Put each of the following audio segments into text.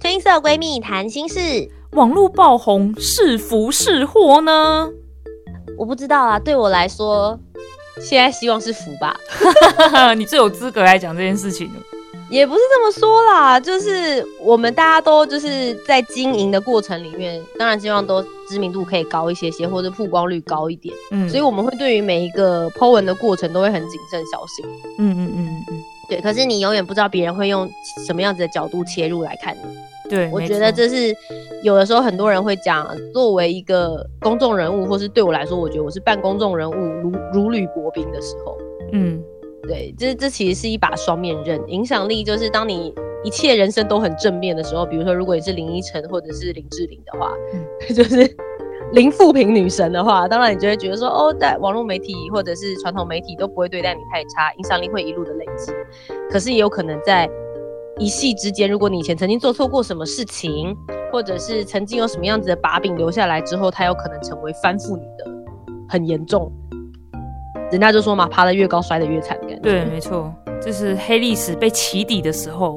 Twinkle Twinkle 闺蜜谈心事。网络爆红是福是祸呢？我不知道啊，对我来说，现在希望是福吧。你最有资格来讲这件事情了。也不是这么说啦，就是我们大家都就是在经营的过程里面，当然希望都知名度可以高一些些，或者曝光率高一点。嗯，所以我们会对于每一个 Po 文的过程都会很谨慎小心。嗯嗯嗯嗯，对。可是你永远不知道别人会用什么样子的角度切入来看你。对，我觉得这是有的时候很多人会讲，作为一个公众人物，或是对我来说，我觉得我是半公众人物，如如履薄冰的时候。嗯。对，这这其实是一把双面刃。影响力就是当你一切人生都很正面的时候，比如说如果你是林依晨或者是林志玲的话，就是林富平女神的话，当然你就会觉得说，哦，在网络媒体或者是传统媒体都不会对待你太差，影响力会一路的累积。可是也有可能在一夕之间，如果你以前曾经做错过什么事情，或者是曾经有什么样子的把柄留下来之后，它有可能成为翻覆你的很严重。人家就说嘛，爬得越高，摔得越惨。对，没错，就是黑历史被起底的时候。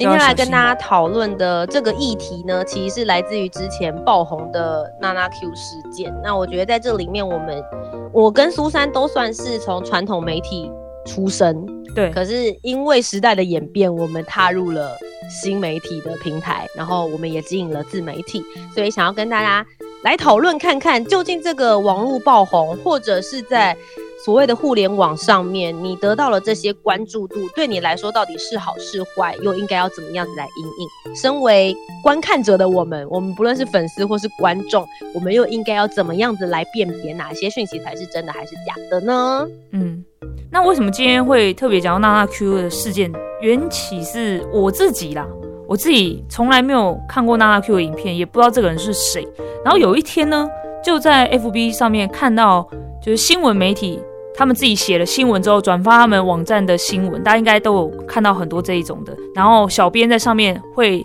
今天来跟大家讨论的这个议题呢，其实是来自于之前爆红的娜娜 Q 事件。那我觉得在这里面，我们我跟苏珊都算是从传统媒体出身，对。可是因为时代的演变，我们踏入了新媒体的平台，然后我们也经营了自媒体，所以想要跟大家。来讨论看看，究竟这个网络爆红，或者是在所谓的互联网上面，你得到了这些关注度，对你来说到底是好是坏，又应该要怎么样子来应应？身为观看者的我们，我们不论是粉丝或是观众，我们又应该要怎么样子来辨别哪些讯息才是真的还是假的呢？嗯，那为什么今天会特别讲到娜娜 Q 的事件？缘起是我自己啦。我自己从来没有看过娜娜 Q 的影片，也不知道这个人是谁。然后有一天呢，就在 FB 上面看到，就是新闻媒体他们自己写了新闻之后，转发他们网站的新闻，大家应该都有看到很多这一种的。然后小编在上面会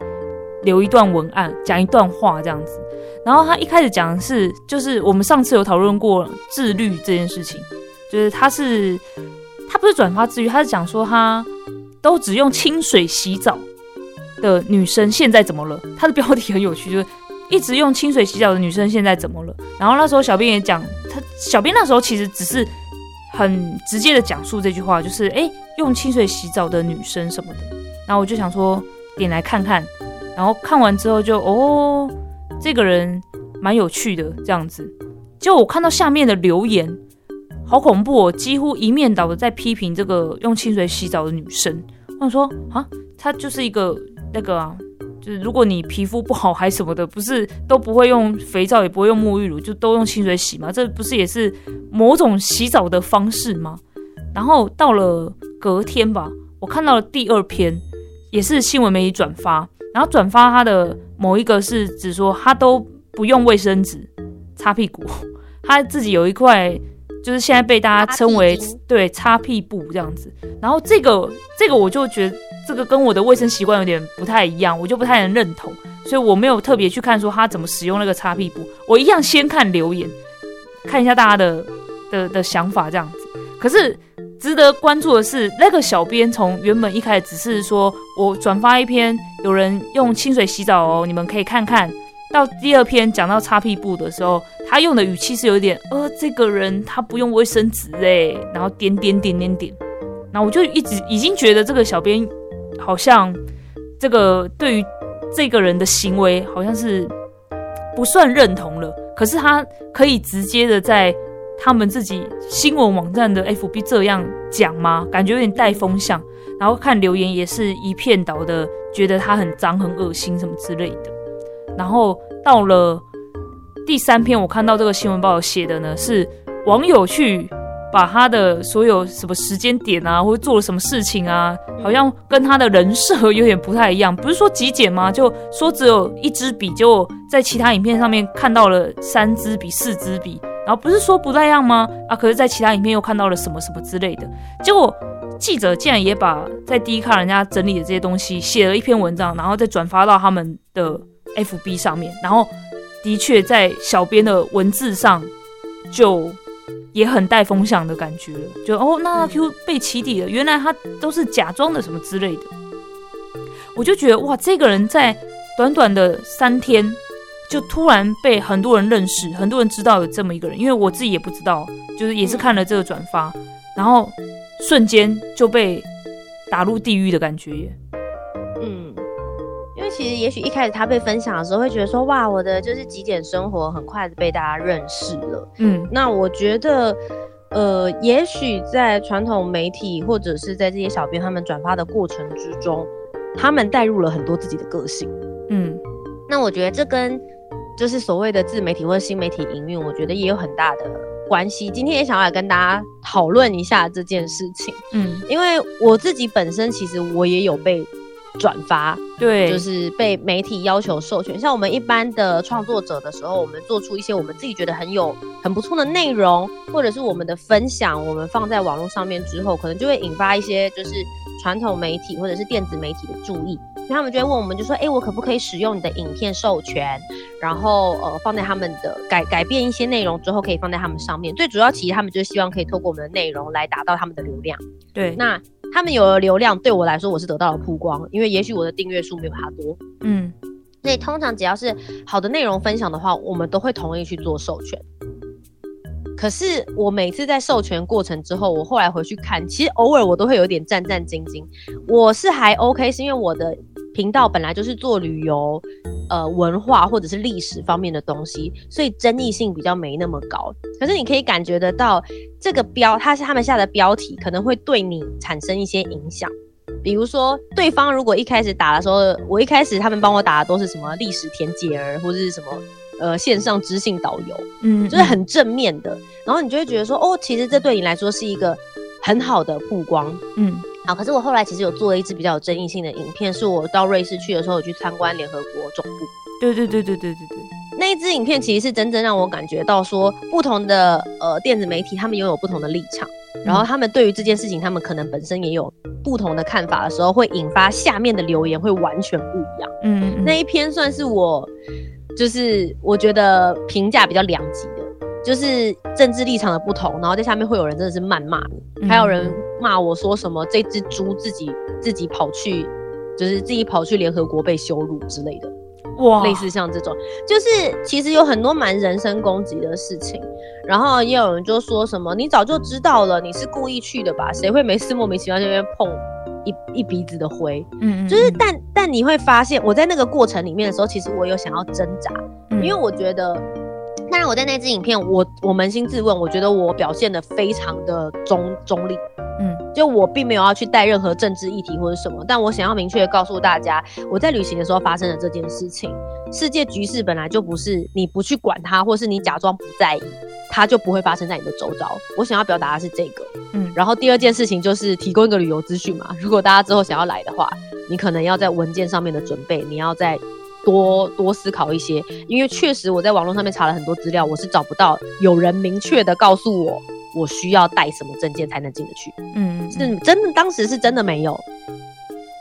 留一段文案，讲一段话这样子。然后他一开始讲的是，就是我们上次有讨论过自律这件事情，就是他是他不是转发自律，他是讲说他都只用清水洗澡。的女生现在怎么了？他的标题很有趣，就是一直用清水洗澡的女生现在怎么了？然后那时候小编也讲，他小编那时候其实只是很直接的讲述这句话，就是哎，用清水洗澡的女生什么的。然后我就想说点来看看，然后看完之后就哦，这个人蛮有趣的这样子。就我看到下面的留言，好恐怖哦，几乎一面倒的在批评这个用清水洗澡的女生。我想说啊，她就是一个。那个啊，就是如果你皮肤不好还什么的，不是都不会用肥皂，也不会用沐浴乳，就都用清水洗吗？这不是也是某种洗澡的方式吗？然后到了隔天吧，我看到了第二篇，也是新闻媒体转发，然后转发他的某一个是指说他都不用卫生纸擦屁股，他自己有一块，就是现在被大家称为对擦屁布这样子。然后这个这个我就觉得。这个跟我的卫生习惯有点不太一样，我就不太能认同，所以我没有特别去看说他怎么使用那个擦屁布。我一样先看留言，看一下大家的的的想法这样子。可是值得关注的是，那个小编从原本一开始只是说我转发一篇有人用清水洗澡哦，你们可以看看到第二篇讲到擦屁股的时候，他用的语气是有点呃，这个人他不用卫生纸哎，然后点点点点点，然后我就一直已经觉得这个小编。好像这个对于这个人的行为好像是不算认同了，可是他可以直接的在他们自己新闻网站的 FB 这样讲吗？感觉有点带风向，然后看留言也是一片倒的，觉得他很脏、很恶心什么之类的。然后到了第三篇，我看到这个新闻报写的呢，是网友去。把他的所有什么时间点啊，或者做了什么事情啊，好像跟他的人设有点不太一样。不是说极简吗？就说只有一支笔，就在其他影片上面看到了三支笔、四支笔，然后不是说不太一样吗？啊，可是在其他影片又看到了什么什么之类的。结果记者竟然也把在第一看人家整理的这些东西写了一篇文章，然后再转发到他们的 FB 上面，然后的确在小编的文字上就。也很带风向的感觉了，就哦，那 Q 被起底了，原来他都是假装的什么之类的，我就觉得哇，这个人在短短的三天就突然被很多人认识，很多人知道有这么一个人，因为我自己也不知道，就是也是看了这个转发，然后瞬间就被打入地狱的感觉耶。其实，也许一开始他被分享的时候，会觉得说，哇，我的就是极简生活，很快的被大家认识了。嗯，那我觉得，呃，也许在传统媒体或者是在这些小编他们转发的过程之中，他们带入了很多自己的个性。嗯，那我觉得这跟就是所谓的自媒体或者新媒体营运，我觉得也有很大的关系。今天也想要来跟大家讨论一下这件事情。嗯，因为我自己本身其实我也有被。转发对，就是被媒体要求授权。像我们一般的创作者的时候，我们做出一些我们自己觉得很有很不错的内容，或者是我们的分享，我们放在网络上面之后，可能就会引发一些就是传统媒体或者是电子媒体的注意。他们就会问我们，就说：“哎，我可不可以使用你的影片授权？然后呃，放在他们的改改变一些内容之后，可以放在他们上面。最主要其实他们就是希望可以透过我们的内容来达到他们的流量。对，那。他们有了流量，对我来说我是得到了曝光，因为也许我的订阅数没有他多，嗯，所以通常只要是好的内容分享的话，我们都会同意去做授权。可是我每次在授权过程之后，我后来回去看，其实偶尔我都会有点战战兢兢。我是还 OK，是因为我的频道本来就是做旅游。呃，文化或者是历史方面的东西，所以争议性比较没那么高。可是你可以感觉得到，这个标，它是他们下的标题，可能会对你产生一些影响。比如说，对方如果一开始打的时候，我一开始他们帮我打的都是什么历史田姐儿，或者是什么呃线上知性导游，嗯，就是很正面的。然后你就会觉得说，哦，其实这对你来说是一个很好的曝光，嗯。好，可是我后来其实有做了一支比较有争议性的影片，是我到瑞士去的时候，我去参观联合国总部。对对对对对对对，那一支影片其实是真正让我感觉到说，不同的呃电子媒体，他们拥有不同的立场，然后他们对于这件事情，他们可能本身也有不同的看法的时候，会引发下面的留言会完全不一样。嗯，那一篇算是我就是我觉得评价比较两极的。就是政治立场的不同，然后在下面会有人真的是谩骂你，还有人骂我说什么这只猪自己自己跑去，就是自己跑去联合国被羞辱之类的，哇，类似像这种，就是其实有很多蛮人身攻击的事情，然后也有人就说什么你早就知道了，你是故意去的吧？谁会没事莫名其妙那边碰一一鼻子的灰？嗯，就是但但你会发现我在那个过程里面的时候，其实我有想要挣扎，因为我觉得。当然，我在那支影片，我我扪心自问，我觉得我表现的非常的中中立，嗯，就我并没有要去带任何政治议题或者什么，但我想要明确的告诉大家，我在旅行的时候发生的这件事情，世界局势本来就不是你不去管它，或是你假装不在意，它就不会发生在你的周遭。我想要表达的是这个，嗯，然后第二件事情就是提供一个旅游资讯嘛，如果大家之后想要来的话，你可能要在文件上面的准备，你要在。多多思考一些，因为确实我在网络上面查了很多资料，我是找不到有人明确的告诉我我需要带什么证件才能进得去。嗯，是真的，当时是真的没有，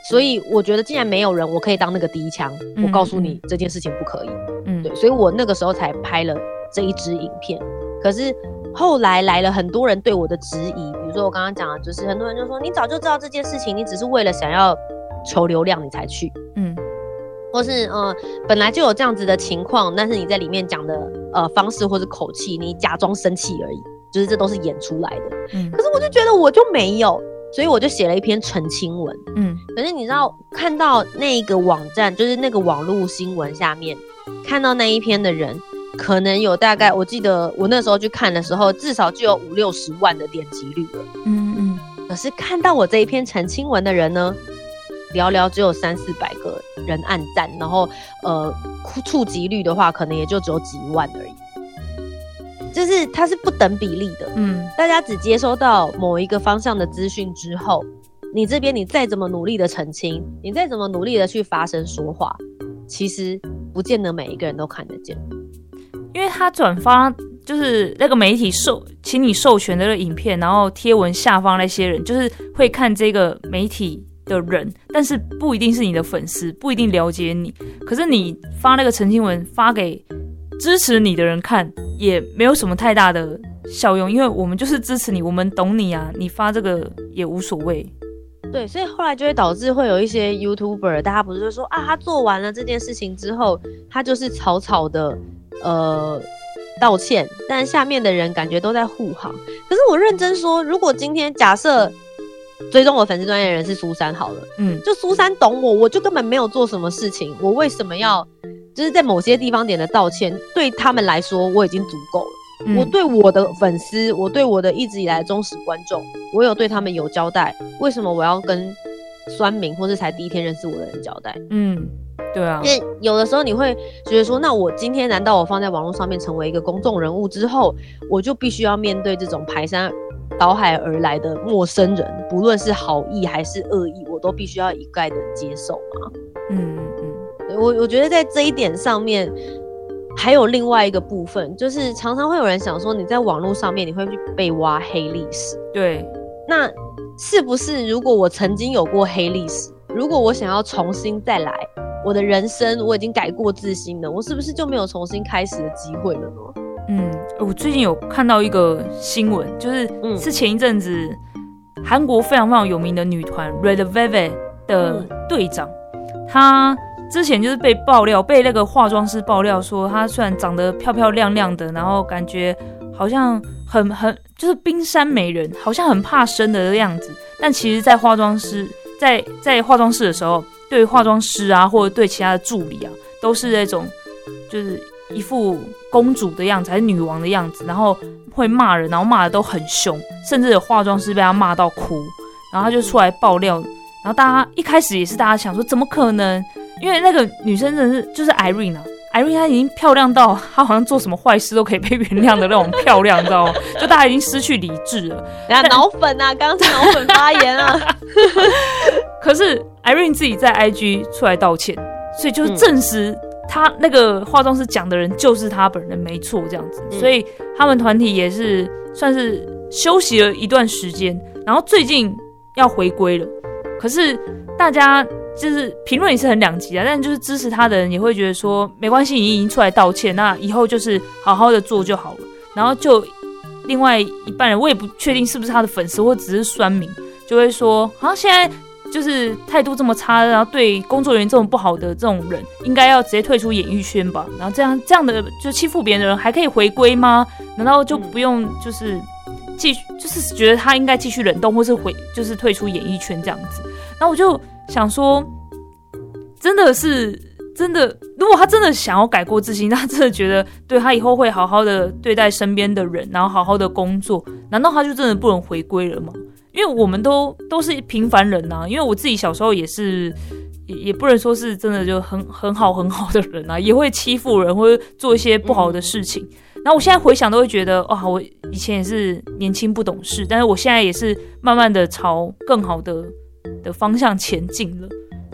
所以我觉得既然没有人，我可以当那个第一枪，我告诉你这件事情不可以。嗯，对，所以我那个时候才拍了这一支影片。可是后来来了很多人对我的质疑，比如说我刚刚讲的，就是很多人就说你早就知道这件事情，你只是为了想要求流量你才去。嗯。或是呃，本来就有这样子的情况，但是你在里面讲的呃方式或者口气，你假装生气而已，就是这都是演出来的。嗯，可是我就觉得我就没有，所以我就写了一篇澄清文。嗯，可是你知道看到那个网站，就是那个网络新闻下面看到那一篇的人，可能有大概，我记得我那时候去看的时候，至少就有五六十万的点击率了。嗯嗯，可是看到我这一篇澄清文的人呢？寥寥只有三四百个人按赞，然后呃触及率的话，可能也就只有几万而已。就是它是不等比例的。嗯，大家只接收到某一个方向的资讯之后，你这边你再怎么努力的澄清，你再怎么努力的去发声说话，其实不见得每一个人都看得见。因为他转发就是那个媒体授，请你授权的那个影片，然后贴文下方那些人，就是会看这个媒体的人，但是不一定是你的粉丝，不一定了解你。可是你发那个澄清文发给支持你的人看，也没有什么太大的效用，因为我们就是支持你，我们懂你啊，你发这个也无所谓。对，所以后来就会导致会有一些 YouTuber，大家不是说啊，他做完了这件事情之后，他就是草草的。呃，道歉，但下面的人感觉都在护航。可是我认真说，如果今天假设追踪我粉丝专业的人是苏珊好了，嗯，就苏珊懂我，我就根本没有做什么事情，我为什么要就是在某些地方点的道歉？对他们来说，我已经足够了。我对我的粉丝，我对我的一直以来忠实观众，我有对他们有交代。为什么我要跟酸民或是才第一天认识我的人交代？嗯。对啊，因为有的时候你会觉得说，那我今天难道我放在网络上面成为一个公众人物之后，我就必须要面对这种排山倒海而来的陌生人，不论是好意还是恶意，我都必须要一概的接受吗？嗯嗯，我我觉得在这一点上面，还有另外一个部分，就是常常会有人想说，你在网络上面你会去被挖黑历史，对，那是不是如果我曾经有过黑历史，如果我想要重新再来？我的人生我已经改过自新了，我是不是就没有重新开始的机会了呢？嗯，我最近有看到一个新闻，就是是前一阵子韩国非常非常有名的女团 Red Velvet 的队长，她之前就是被爆料，被那个化妆师爆料说，她虽然长得漂漂亮亮的，然后感觉好像很很就是冰山美人，好像很怕生的样子，但其实，在化妆师在在化妆室的时候。对化妆师啊，或者对其他的助理啊，都是那种，就是一副公主的样子，还是女王的样子，然后会骂人，然后骂的都很凶，甚至有化妆师被他骂到哭，然后他就出来爆料，然后大家一开始也是大家想说，怎么可能？因为那个女生真的是就是 Irene 啊。艾瑞她已经漂亮到她好像做什么坏事都可以被原谅的那种漂亮，你知道吗？就大家已经失去理智了。然后脑粉啊，刚才脑粉发言啊。可是艾瑞自己在 IG 出来道歉，所以就证实他那个化妆师讲的人就是他本人，没错，这样子。所以他们团体也是算是休息了一段时间，然后最近要回归了。可是大家。就是评论也是很两极啊，但就是支持他的人也会觉得说没关系，你已经出来道歉，那以后就是好好的做就好了。然后就另外一半人，我也不确定是不是他的粉丝或只是酸民，就会说好啊，现在就是态度这么差，然后对工作人员这么不好的这种人，应该要直接退出演艺圈吧？然后这样这样的就欺负别人的人还可以回归吗？难道就不用就是继续就是觉得他应该继续冷冻或是回就是退出演艺圈这样子？然后我就。想说，真的是真的。如果他真的想要改过自新，他真的觉得对他以后会好好的对待身边的人，然后好好的工作，难道他就真的不能回归了吗？因为我们都都是平凡人呐。因为我自己小时候也是，也也不能说是真的就很很好很好的人啊，也会欺负人或者做一些不好的事情。然后我现在回想都会觉得，哇，我以前也是年轻不懂事，但是我现在也是慢慢的朝更好的。的方向前进了，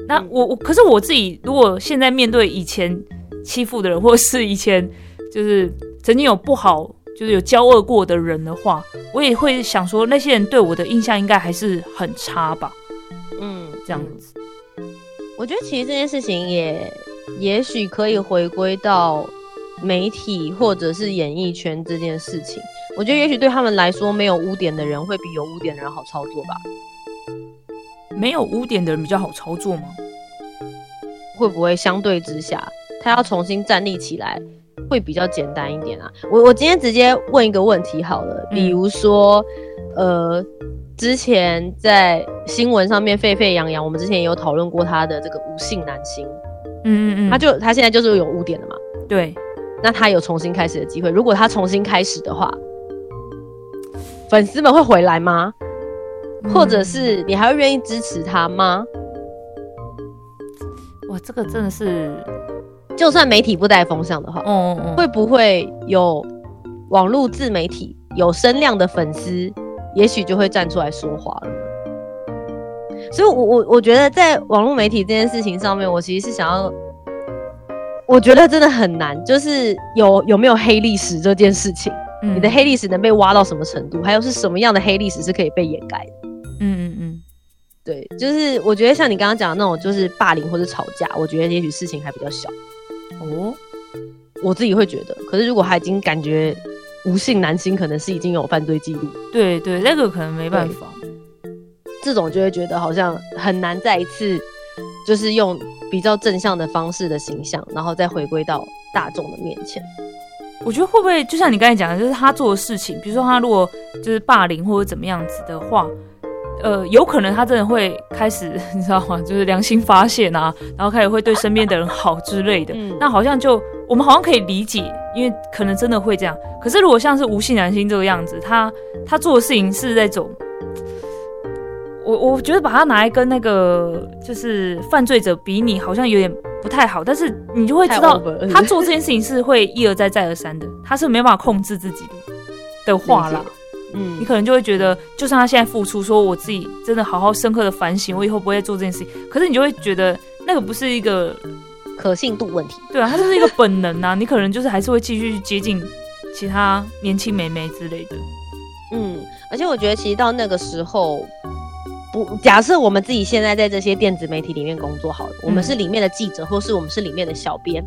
那我我可是我自己，如果现在面对以前欺负的人，或是以前就是曾经有不好，就是有交恶过的人的话，我也会想说，那些人对我的印象应该还是很差吧？嗯，这样子。我觉得其实这件事情也也许可以回归到媒体或者是演艺圈这件事情。我觉得也许对他们来说，没有污点的人会比有污点的人好操作吧。没有污点的人比较好操作吗？会不会相对之下，他要重新站立起来会比较简单一点啊？我我今天直接问一个问题好了，比如说，呃，之前在新闻上面沸沸扬扬，我们之前也有讨论过他的这个无性男星，嗯嗯嗯，他就他现在就是有污点了嘛？对，那他有重新开始的机会。如果他重新开始的话，粉丝们会回来吗？或者是你还会愿意支持他吗？哇，这个真的是，就算媒体不带风向的话，嗯嗯嗯，会不会有网络自媒体有声量的粉丝，也许就会站出来说话了。所以，我我我觉得在网络媒体这件事情上面，我其实是想要，我觉得真的很难，就是有有没有黑历史这件事情，你的黑历史能被挖到什么程度，还有是什么样的黑历史是可以被掩盖的？嗯嗯嗯，对，就是我觉得像你刚刚讲的那种，就是霸凌或者吵架，我觉得也许事情还比较小。哦，我自己会觉得，可是如果他已经感觉无性男性可能是已经有犯罪记录，对对，那个可能没办法。这种就会觉得好像很难再一次，就是用比较正向的方式的形象，然后再回归到大众的面前。我觉得会不会就像你刚才讲的，就是他做的事情，比如说他如果就是霸凌或者怎么样子的话，呃，有可能他真的会开始，你知道吗？就是良心发现啊，然后开始会对身边的人好之类的。那好像就我们好像可以理解，因为可能真的会这样。可是如果像是无性男星这个样子，他他做的事情是那种。我我觉得把他拿来跟那个就是犯罪者比拟，好像有点不太好。但是你就会知道，他做这件事情是会一而再再而三的，他是没办法控制自己的的话啦。嗯，你可能就会觉得，就算他现在付出，说我自己真的好好深刻的反省，我以后不会做这件事情。可是你就会觉得，那个不是一个可信度问题。对啊，它就是一个本能啊。你可能就是还是会继续接近其他年轻美眉之类的。嗯，而且我觉得其实到那个时候。不，假设我们自己现在在这些电子媒体里面工作好了，我们是里面的记者，或是我们是里面的小编，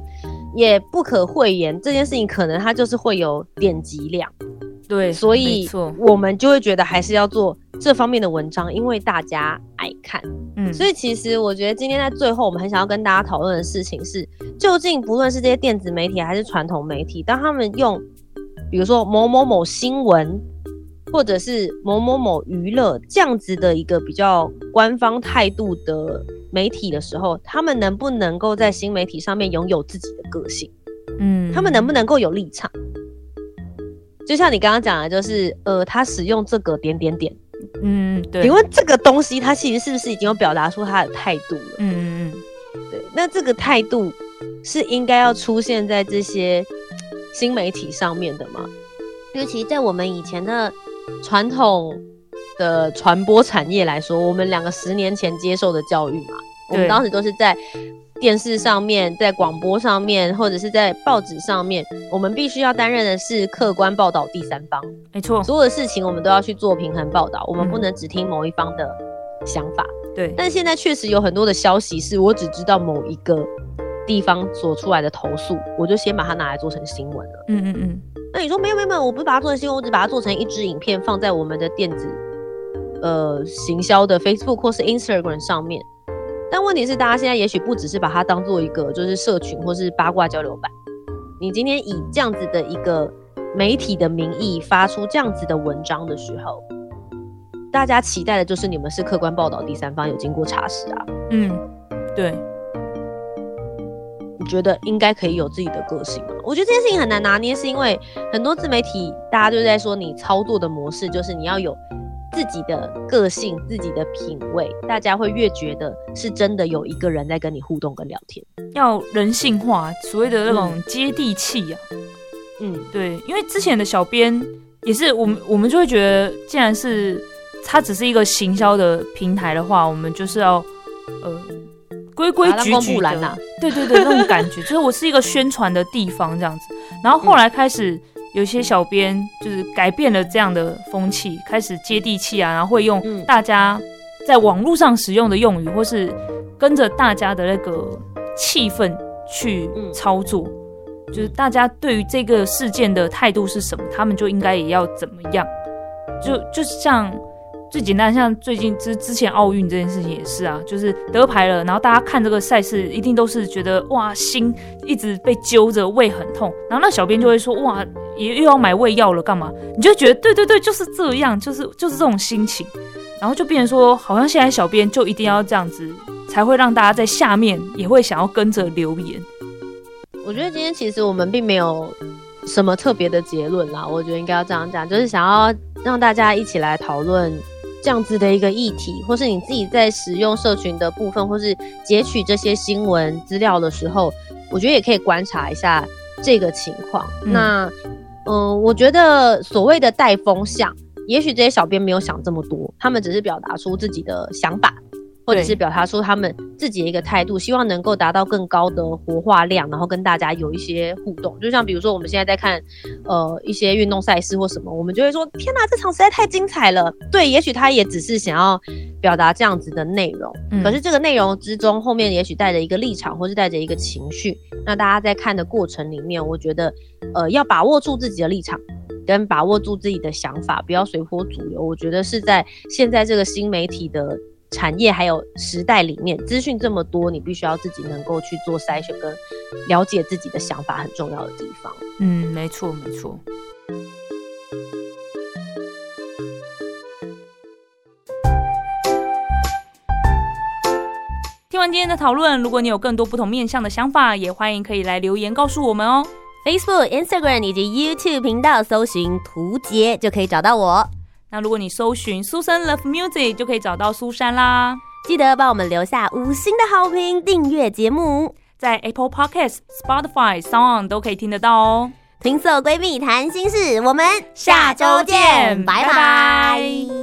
也不可讳言，这件事情可能它就是会有点击量，对，所以我们就会觉得还是要做这方面的文章，因为大家爱看。嗯，所以其实我觉得今天在最后，我们很想要跟大家讨论的事情是，究竟不论是这些电子媒体还是传统媒体，当他们用，比如说某某某新闻。或者是某某某娱乐这样子的一个比较官方态度的媒体的时候，他们能不能够在新媒体上面拥有自己的个性？嗯，他们能不能够有立场？就像你刚刚讲的，就是呃，他使用这个点点点，嗯，对。请问这个东西，他其实是不是已经有表达出他的态度了？嗯嗯嗯，对。那这个态度是应该要出现在这些新媒体上面的吗？尤其在我们以前的。传统的传播产业来说，我们两个十年前接受的教育嘛，我们当时都是在电视上面、在广播上面，或者是在报纸上面，我们必须要担任的是客观报道第三方。没错，所有的事情我们都要去做平衡报道，我们不能只听某一方的想法。对，但现在确实有很多的消息是我只知道某一个地方所出来的投诉，我就先把它拿来做成新闻了。嗯嗯嗯。那你说没有没有没有，我不是把它做成新闻，我只把它做成一支影片放在我们的电子呃行销的 Facebook 或是 Instagram 上面。但问题是，大家现在也许不只是把它当做一个就是社群或是八卦交流版。你今天以这样子的一个媒体的名义发出这样子的文章的时候，大家期待的就是你们是客观报道第三方，有经过查实啊。嗯，对。你觉得应该可以有自己的个性吗？我觉得这件事情很难拿捏，是因为很多自媒体大家就在说，你操作的模式就是你要有自己的个性、自己的品味，大家会越觉得是真的有一个人在跟你互动跟聊天，要人性化，所谓的那种接地气呀。嗯，对，因为之前的小编也是我们，我们就会觉得，既然是它只是一个行销的平台的话，我们就是要呃。规规矩矩的，对对对，那种感觉，就是我是一个宣传的地方这样子。然后后来开始有些小编就是改变了这样的风气，开始接地气啊，然后会用大家在网络上使用的用语，或是跟着大家的那个气氛去操作，就是大家对于这个事件的态度是什么，他们就应该也要怎么样，就就是像。最简单，像最近之之前奥运这件事情也是啊，就是得牌了，然后大家看这个赛事，一定都是觉得哇，心一直被揪着，胃很痛。然后那小编就会说哇，也又要买胃药了，干嘛？你就觉得对对对，就是这样，就是就是这种心情。然后就变成说，好像现在小编就一定要这样子，才会让大家在下面也会想要跟着留言。我觉得今天其实我们并没有什么特别的结论啦，我觉得应该要这样讲，就是想要让大家一起来讨论。这样子的一个议题，或是你自己在使用社群的部分，或是截取这些新闻资料的时候，我觉得也可以观察一下这个情况。那嗯，我觉得所谓的带风向，也许这些小编没有想这么多，他们只是表达出自己的想法。或者是表达出他们自己的一个态度，希望能够达到更高的活化量，然后跟大家有一些互动。就像比如说我们现在在看，呃，一些运动赛事或什么，我们就会说：天哪，这场实在太精彩了。对，也许他也只是想要表达这样子的内容，可是这个内容之中后面也许带着一个立场，或是带着一个情绪。那大家在看的过程里面，我觉得，呃，要把握住自己的立场，跟把握住自己的想法，不要随波逐流。我觉得是在现在这个新媒体的。产业还有时代里面，资讯这么多，你必须要自己能够去做筛选跟了解自己的想法，很重要的地方。嗯，没错没错。听完今天的讨论，如果你有更多不同面向的想法，也欢迎可以来留言告诉我们哦。Facebook、Instagram 以及 YouTube 频道搜寻“图杰”就可以找到我。那如果你搜寻苏珊 Love Music，就可以找到苏珊啦。记得帮我们留下五星的好评，订阅节目，在 Apple Podcast、Spotify、Sound 都可以听得到哦。听色闺蜜谈心事，我们下周见，拜拜。